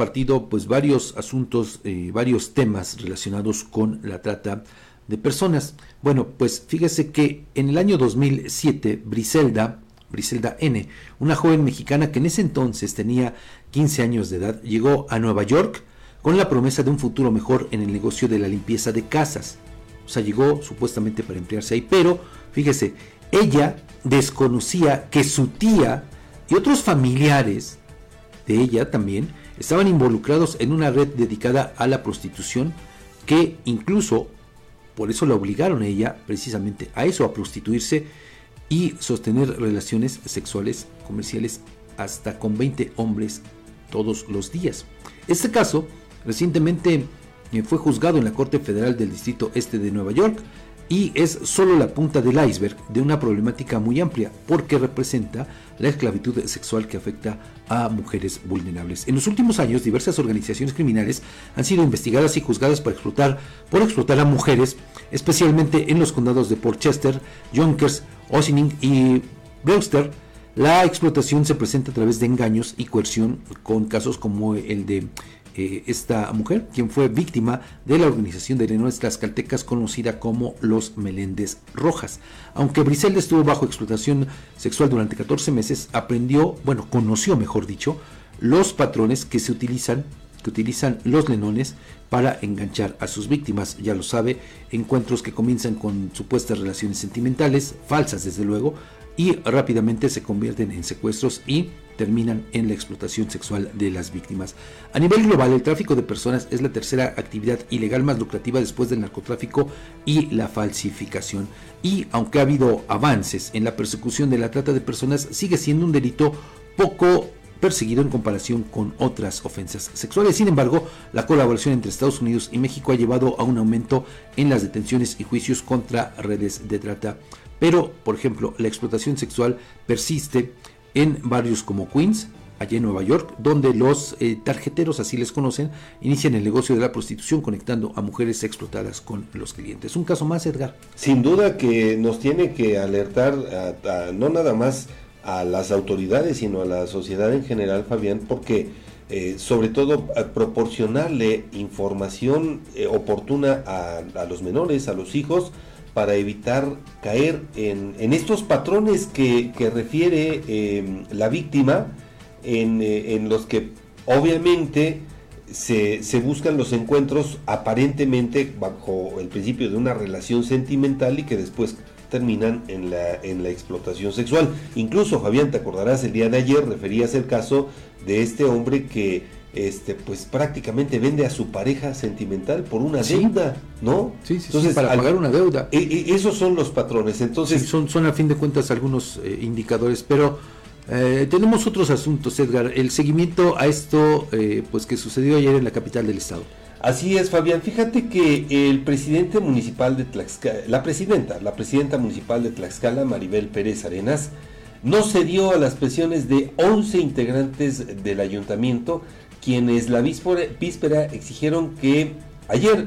compartido pues varios asuntos, eh, varios temas relacionados con la trata de personas. Bueno, pues fíjese que en el año 2007 Briselda, Briselda N, una joven mexicana que en ese entonces tenía 15 años de edad, llegó a Nueva York con la promesa de un futuro mejor en el negocio de la limpieza de casas. O sea, llegó supuestamente para emplearse ahí, pero fíjese, ella desconocía que su tía y otros familiares de ella también estaban involucrados en una red dedicada a la prostitución que incluso por eso la obligaron a ella precisamente a eso, a prostituirse y sostener relaciones sexuales comerciales hasta con 20 hombres todos los días. Este caso recientemente eh, fue juzgado en la Corte Federal del Distrito Este de Nueva York y es solo la punta del iceberg de una problemática muy amplia porque representa la esclavitud sexual que afecta a mujeres vulnerables. En los últimos años, diversas organizaciones criminales han sido investigadas y juzgadas por explotar, por explotar a mujeres, especialmente en los condados de Portchester, Yonkers, Ossining y Brewster. La explotación se presenta a través de engaños y coerción con casos como el de eh, esta mujer, quien fue víctima de la organización de leones tlaxcaltecas conocida como los Meléndez Rojas. Aunque Briselda estuvo bajo explotación sexual durante 14 meses, aprendió, bueno, conoció, mejor dicho, los patrones que se utilizan que utilizan los lenones para enganchar a sus víctimas. Ya lo sabe, encuentros que comienzan con supuestas relaciones sentimentales, falsas desde luego, y rápidamente se convierten en secuestros y terminan en la explotación sexual de las víctimas. A nivel global, el tráfico de personas es la tercera actividad ilegal más lucrativa después del narcotráfico y la falsificación. Y aunque ha habido avances en la persecución de la trata de personas, sigue siendo un delito poco perseguido en comparación con otras ofensas sexuales. Sin embargo, la colaboración entre Estados Unidos y México ha llevado a un aumento en las detenciones y juicios contra redes de trata. Pero, por ejemplo, la explotación sexual persiste en barrios como Queens, allá en Nueva York, donde los eh, tarjeteros, así les conocen, inician el negocio de la prostitución conectando a mujeres explotadas con los clientes. Un caso más, Edgar. Sin duda que nos tiene que alertar no nada más a las autoridades, sino a la sociedad en general, Fabián, porque eh, sobre todo proporcionarle información eh, oportuna a, los menores, a los hijos, para evitar caer en, estos patrones que, refiere em, la víctima, eh, en, los que obviamente se, se, buscan los encuentros aparentemente bajo el principio de una relación sentimental y que después terminan en la, en la explotación sexual. Incluso, Fabián, te acordarás, el día de ayer referías el caso de este hombre que este pues prácticamente vende a su pareja sentimental por una deuda, ¿no? Sí, sí, entonces, para pagar una deuda. E, e, esos son los patrones, entonces... son, son a fin de cuentas algunos eh, indicadores, pero eh, tenemos otros asuntos, Edgar. El seguimiento a esto eh, pues que sucedió ayer en la capital del estado. Así es, Fabián. Fíjate que el presidente municipal de Tlaxcala, la presidenta, la presidenta municipal de Tlaxcala, Maribel Pérez Arenas, no cedió a las presiones de 11 integrantes del ayuntamiento quienes la víspera exigieron que ayer